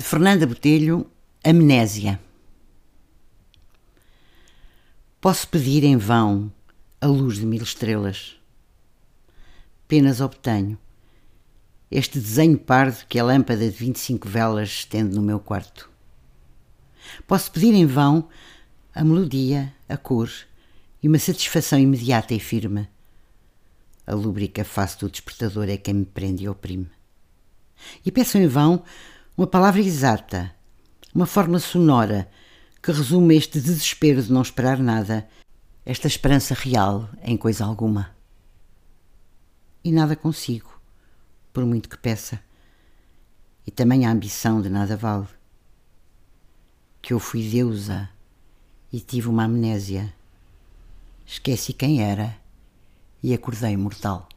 de Fernanda Botelho, Amnésia. Posso pedir em vão a luz de mil estrelas. Apenas obtenho este desenho pardo que a lâmpada de 25 velas estende no meu quarto. Posso pedir em vão a melodia, a cor e uma satisfação imediata e firme. A lúbrica face do despertador é quem me prende e oprime. E peço em vão uma palavra exata, uma forma sonora que resume este desespero de não esperar nada, esta esperança real em coisa alguma. E nada consigo, por muito que peça, e também a ambição de nada vale. Que eu fui deusa e tive uma amnésia, esqueci quem era e acordei mortal.